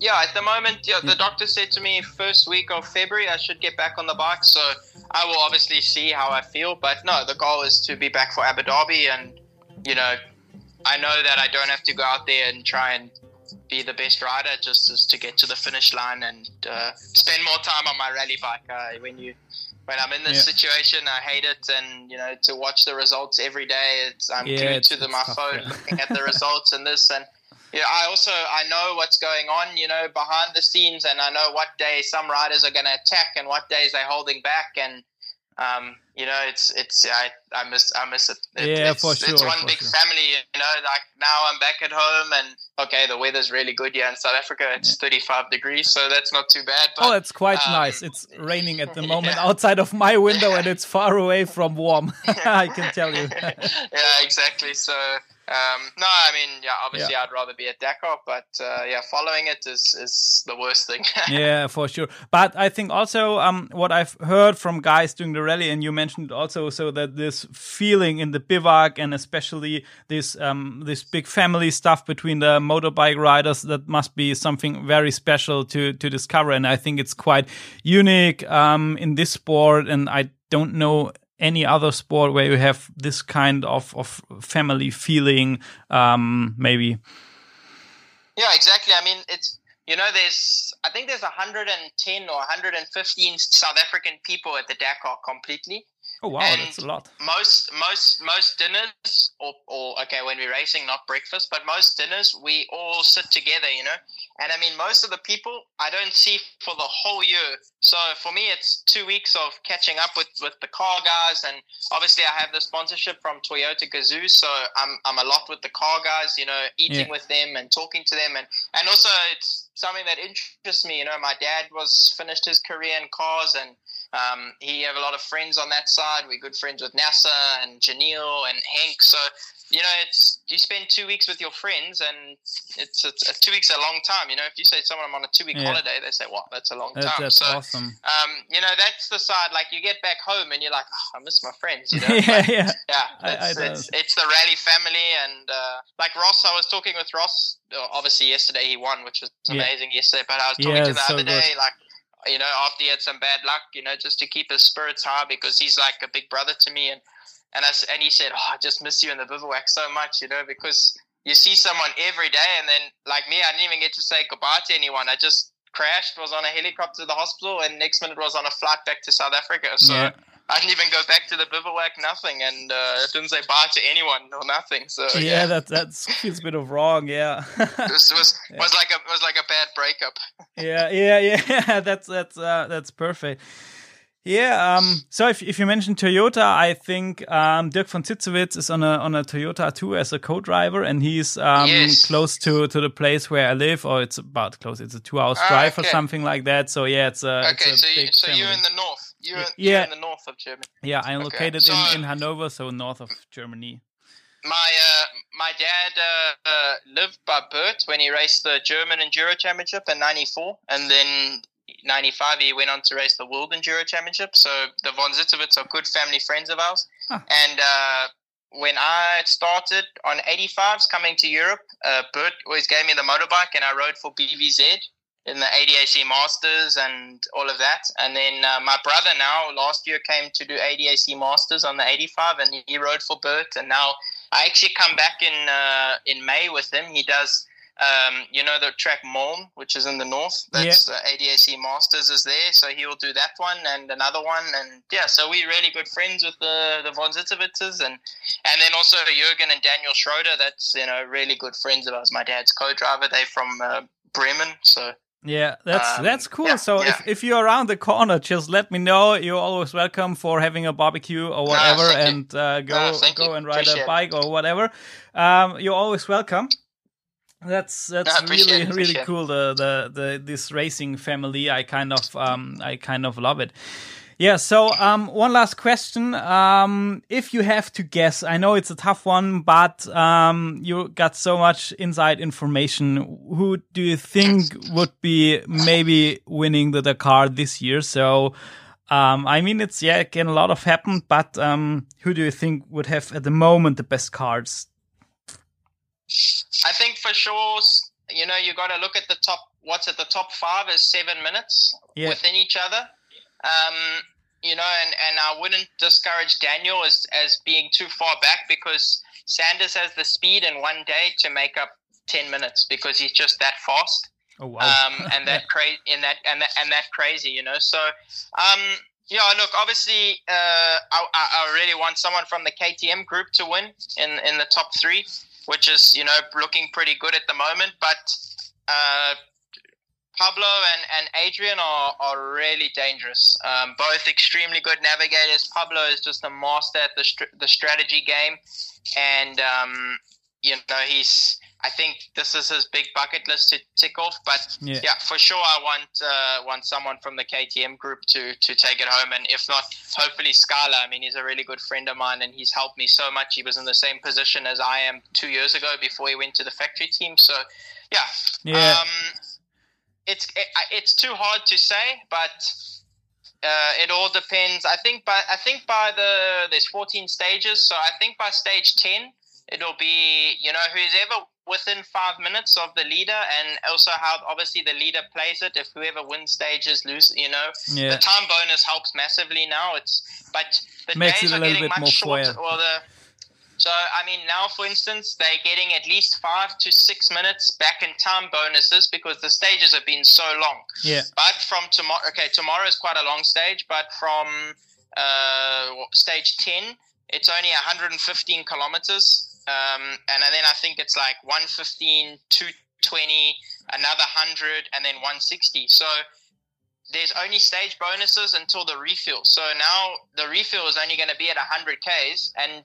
Yeah, at the moment, yeah, the doctor said to me first week of February I should get back on the bike. So I will obviously see how I feel. But no, the goal is to be back for Abu Dhabi, and you know, I know that I don't have to go out there and try and be the best rider, just is to get to the finish line and uh, spend more time on my rally bike. Uh, when you when I'm in this Yeah. situation, I hate it, and you know to watch the results every day. It's, I'm Yeah, glued it's- to the, my tough, phone, yeah. looking at the [LAUGHS] results and this and. Yeah, I also I know what's going on, you know, behind the scenes, and I know what day some riders are going to attack and what days they're holding back, and um, you know, it's it's I I miss I miss it. It- Yeah, it's, for It's one big sure. family, you know. Like now I'm back at home, and okay, the weather's really good here in South Africa. It's 35 degrees, so that's not too bad. But Oh, that's quite um, nice. It's raining at the [LAUGHS] moment yeah. outside of my window, and it's far away from warm. [LAUGHS] I can tell you. [LAUGHS] yeah, exactly. So, um, no, I mean, yeah, obviously, I'd rather be at Dakar, but uh, yeah, following it is is the worst thing. [LAUGHS] yeah, for sure. But I think also um, what I've heard from guys doing the rally, and you mentioned also, so that this feeling in the bivouac, and especially this um, this big family stuff between the motorbike riders, that must be something very special to to discover. And I think it's quite unique um, in this sport, and I don't know any other sport where you have this kind of of family feeling. Um, maybe. Yeah, exactly. I mean, it's you know, there's I think there's 110 or 115 South African people at the Dakar completely. Oh wow, And- that's a lot. Most most most dinners, or, or okay, when we're racing, not breakfast, but most dinners we all sit together, you know. And I mean, most of the people I don't see for the whole year. So for me, it's two weeks of catching up with with the car guys, and obviously I have the sponsorship from Toyota Gazoo, so I'm I'm a lot with the car guys, you know, eating Yeah. with them and talking to them, and and also it's something that interests me. You know, my dad was finished his career in cars, and um, he have a lot of friends on that side. We're good friends with Nasser and Giniel and Henk. So, you know, it's you spend two weeks with your friends, and it's, it's, two weeks a long time. You know, if you say someone I'm on a two week Yeah. holiday, they say, "What? that's a long That, time." that's so, awesome. um, you know, that's the side. Like you get back home and you're like, oh, "I miss my friends." You [LAUGHS] know, yeah, But, yeah. yeah, I- it's, I it's, it's the rally family, and uh, like Ross, I was talking with Ross. uh, Obviously, yesterday he won, which was Yeah. amazing yesterday. But I was talking Yeah, to the so other good. day, like you know, after he had some bad luck, you know, just to keep his spirits high because he's like a big brother to me, and and I and he said, "Oh, I just miss you in the bivouac so much," you know, because you see someone every day, and then like me, I didn't even get to say goodbye to anyone. I just crashed, was on a helicopter to the hospital, and next minute was on a flight back to South Africa. So. Yeah. I didn't even go back to the bivouac, nothing, and uh, didn't say bye to anyone or nothing. So yeah, yeah, that that feels a bit of wrong. Yeah, it was, was, [LAUGHS] was like a was like a bad breakup. yeah, yeah, [LAUGHS] yeah. That's that's uh, that's perfect. Yeah. Um. So if if you mentioned Toyota, I think um, Dirk von Zitzewitz is on a on a Toyota too as a co-driver, and he's um Yes. close to to the place where I live, or it's about close. It's a two hours Ah, drive or okay. something like that. So yeah, it's a Okay, it's a so you, so you're in the north. You're, Y- you're yeah. in the north of Germany. yeah. I'm okay. located So- in in Hanover, so north of Germany. My uh, my dad uh, uh, lived by Bert when he raced the German Enduro Championship in '94, and then '95 he went on to race the World Enduro Championship. So the von Zitzewitz are good family friends of ours. Huh. And uh, when I started on 85s coming to Europe, uh, Bert always gave me the motorbike, and I rode for BVZ in the ADAC Masters and all of that. And then uh, my brother now last year came to do ADAC Masters on the 85, and he rode for Bert. And now I actually come back in uh, in May with him. He does. Um, you know the track Malm, which is in the north. That's the ADAC Masters is there, so he will do that one and another one, and yeah. So we're really good friends with the the von Zitzewitzes, and and then also Jürgen and Daniel Schroeder. That's you know really good friends of ours. My dad's co-driver. They're from uh, Bremen, so Yeah, that's Um, that's cool. yeah, so yeah. if, if you're around the corner, just let me know. You're always welcome for having a barbecue or whatever, thank you. and uh, go Ah, thank go you. and ride Appreciate a bike or whatever. Um, you're always welcome. That's that's No, really it, really cool. The, the the this racing family, I kind of um I kind of love it. Yeah. So um, one last question. Um, if you have to guess, I know it's a tough one, but um, you got so much inside information. Who do you think would be maybe winning the Dakar this year? So, um, I mean, it's yeah, again, a lot of happened, but um, who do you think would have at the moment the best cards? I think for sure, you know, you got to look at the top. What's at the top five is seven minutes Yeah. within each other. Um, you know, and, and I wouldn't discourage Daniel as, as being too far back because Sanders has the speed in one day to make up ten minutes because he's just that fast. Oh wow! Um, [LAUGHS] and that crazy, and that and that and that crazy, you know. So, um, yeah, look, obviously, uh, I, I really want someone from the KTM group to win in in the top three, which is you know looking pretty good at the moment. But uh, Pablo and, and Adrian are, are really dangerous. Um, both extremely good navigators. Pablo is just a master at the str- the strategy game, and um, you know he's I think this is his big bucket list to tick off. But Yeah. yeah, for sure, I want uh, want someone from the KTM group to to take it home, and if not, hopefully Skyler. I mean, he's a really good friend of mine, and he's helped me so much. He was in the same position as I am two years ago before he went to the factory team. So, yeah, Yeah. Um, it's it, it's too hard to say, but. Uh, it all depends. I think by I think by the there's 14 stages, so I think by stage 10 it'll be you know who's ever within five minutes of the leader, and also how obviously the leader plays it. If whoever wins stages lose, you know, Yeah. the time bonus helps massively now. It's but the Makes days it a are little getting bit much more shorter. fair. The so I mean now, for instance, they're getting at least five to six minutes back in time bonuses because the stages have been so long. Yeah. But from tomorrow, okay, tomorrow is quite a long stage, but from uh, stage 10, it's only 115 kilometers. Um, and then I think it's like 115, 220, another 100, and then 160. So there's only stage bonuses until the refill. So now the refill is only going to be at 100 Ks, and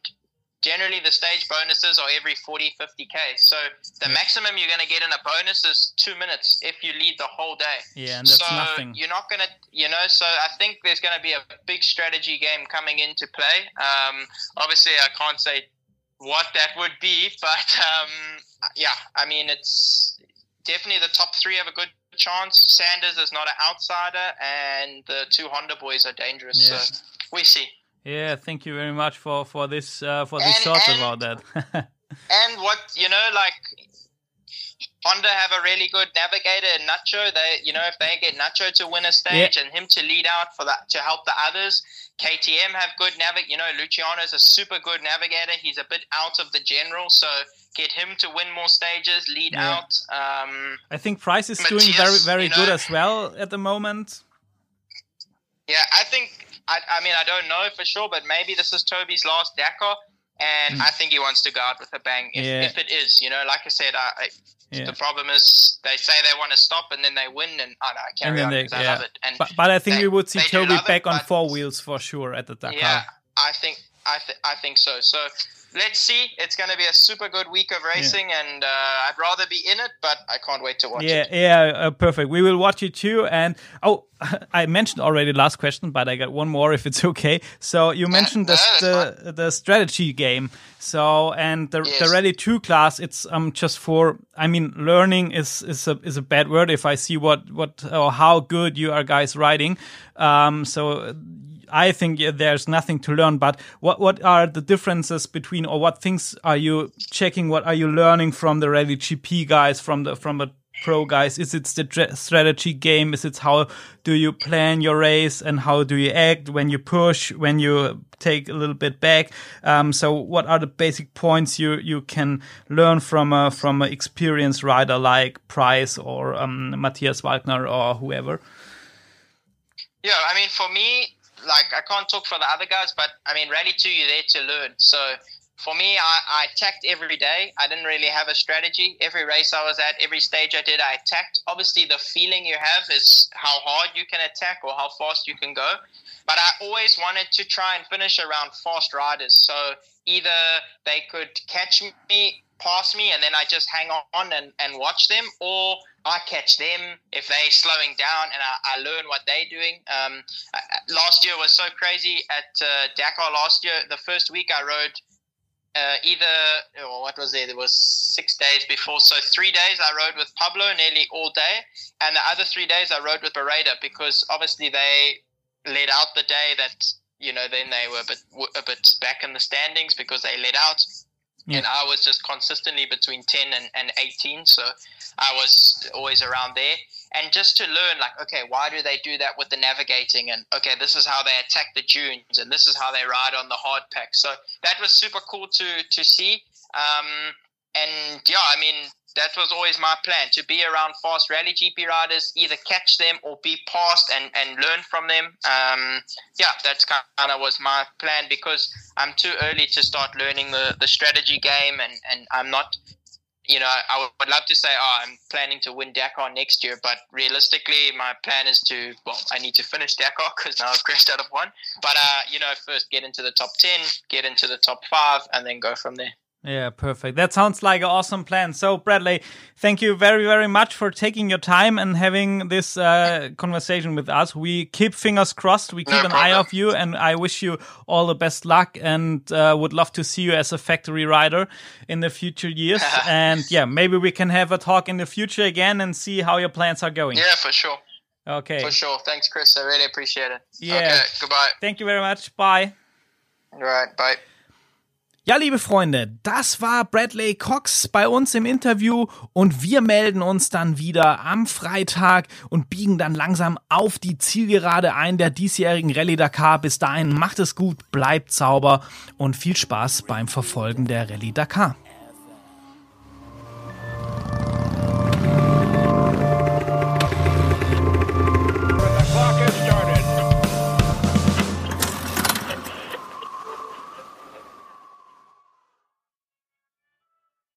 generally the stage bonuses are every 40, 50 Ks. So the maximum you're going to get in a bonus is two minutes if you lead the whole day. Yeah, and that's so nothing. you're not gonna, you know. So I think there's gonna be a big strategy game coming into play. Um, obviously, I can't say what that would be, [LAUGHS] but um, yeah, I mean, it's definitely the top three have a good chance. Sanders is not an outsider, and the two Honda boys are dangerous. Yeah. So we see. Yeah, thank you very much for for this uh, for this and- about that. [LAUGHS] And what you know, like Honda have a really good navigator in Nacho. They, you know, if they get Nacho to win a stage and him to lead out for that to help the others, KTM have good navig. You know, Luciano is a super good navigator. He's a bit out of the general, so get him to win more stages, lead Yeah. out. Um, I think Price is doing very very you know- good as well at the moment. Yeah, I think. I, I mean, I don't know for sure, but maybe this is Toby's last Dakar, and I think he wants to go out with a bang. If, Hmm. Yeah. if it is, you know, like I said, I, I, Yeah. the problem is they say they want to stop and then they win, and I And carry then on they, I yeah. love it. And But, but I think they- we would see Toby love it, back on four wheels for sure at the Dakar. yeah, I think I th- I think so. So let's see. It's going to be a super good week of racing, and uh, I'd rather be in it, but I can't wait to watch Yeah, it. yeah, uh, perfect. We will watch it too. And oh, [LAUGHS] I mentioned already last question, but I got one more if it's okay. So you mentioned the the, the strategy game. So and the the Yes. Rally Two class, it's um just for. I mean, learning is is a is a bad word if I see what what or how good you are guys riding. Um, so. I think yeah, there's nothing to learn, but what what are the differences between, or what things are you checking? What are you learning from the Rally GP guys, from the from the pro guys? Is it the strategy game? Is it how do you plan your race and how do you act when you push, when you take a little bit back? Um, so, what are the basic points you you can learn from a from an experienced rider like Price or um, Matthias Walkner or whoever? Yeah, I mean, for me, like I can't talk for the other guys, but I mean, Rally Two, you're there to learn. So for me, I, I attacked every day. I didn't really have a strategy. Every race I was at, every stage I did, I attacked. Obviously, the feeling you have is how hard you can attack or how fast you can go. But I always wanted to try and finish around fast riders. So either they could catch me, pass me, and then I just hang on and, and watch them, or I catch them if they're slowing down and I, I learn what they're doing. Um, I- last year was so crazy at uh, Dakar last year. The first week I rode uh, either, or what was there? There was six days before. So three days I rode with Pablo nearly all day. And the other three days I rode with Barreda because obviously they led out the day that, you know, then they were a bit, a bit back in the standings because they led out. Yeah. And I was just consistently between 10 and, and 18. So I was always around there. And just to learn, like, okay, why do they do that with the navigating? And okay, this is how they attack the dunes, and this is how they ride on the hard pack. So that was super cool to to see. Um, and yeah, I mean, that was always my plan to be around fast rally GP riders, either catch them or be past and, and learn from them. Um, yeah, that's kind of was my plan because I'm too early to start learning the, the strategy game and, and I'm not, you know, I would love to say, oh, I'm planning to win Dakar next year, but realistically, my plan is to, well, I need to finish Dakar because now I've crashed out of one. But, uh, you know, first get into the top 10, get into the top five, and then go from there. Yeah, perfect. That sounds like an awesome plan. So, Bradley, thank you very, very much for taking your time and having this uh, conversation with us. We keep fingers crossed. We keep No an eye off you, and I wish you all the best luck and uh, would love to see you as a factory rider in the future years. [LAUGHS] and yeah, maybe we can have a talk in the future again and see how your plans are going. Yeah, for sure. Okay. For sure. Thanks, Chris. I really appreciate it. Yeah. Okay, goodbye. Thank you very much. Bye. All right, bye. Ja, liebe Freunde, das war Bradley Cox bei uns im Interview und wir melden uns dann wieder am Freitag und biegen dann langsam auf die Zielgerade ein der diesjährigen Rallye Dakar. Bis dahin macht es gut, bleibt sauber und viel Spaß beim Verfolgen der Rallye Dakar.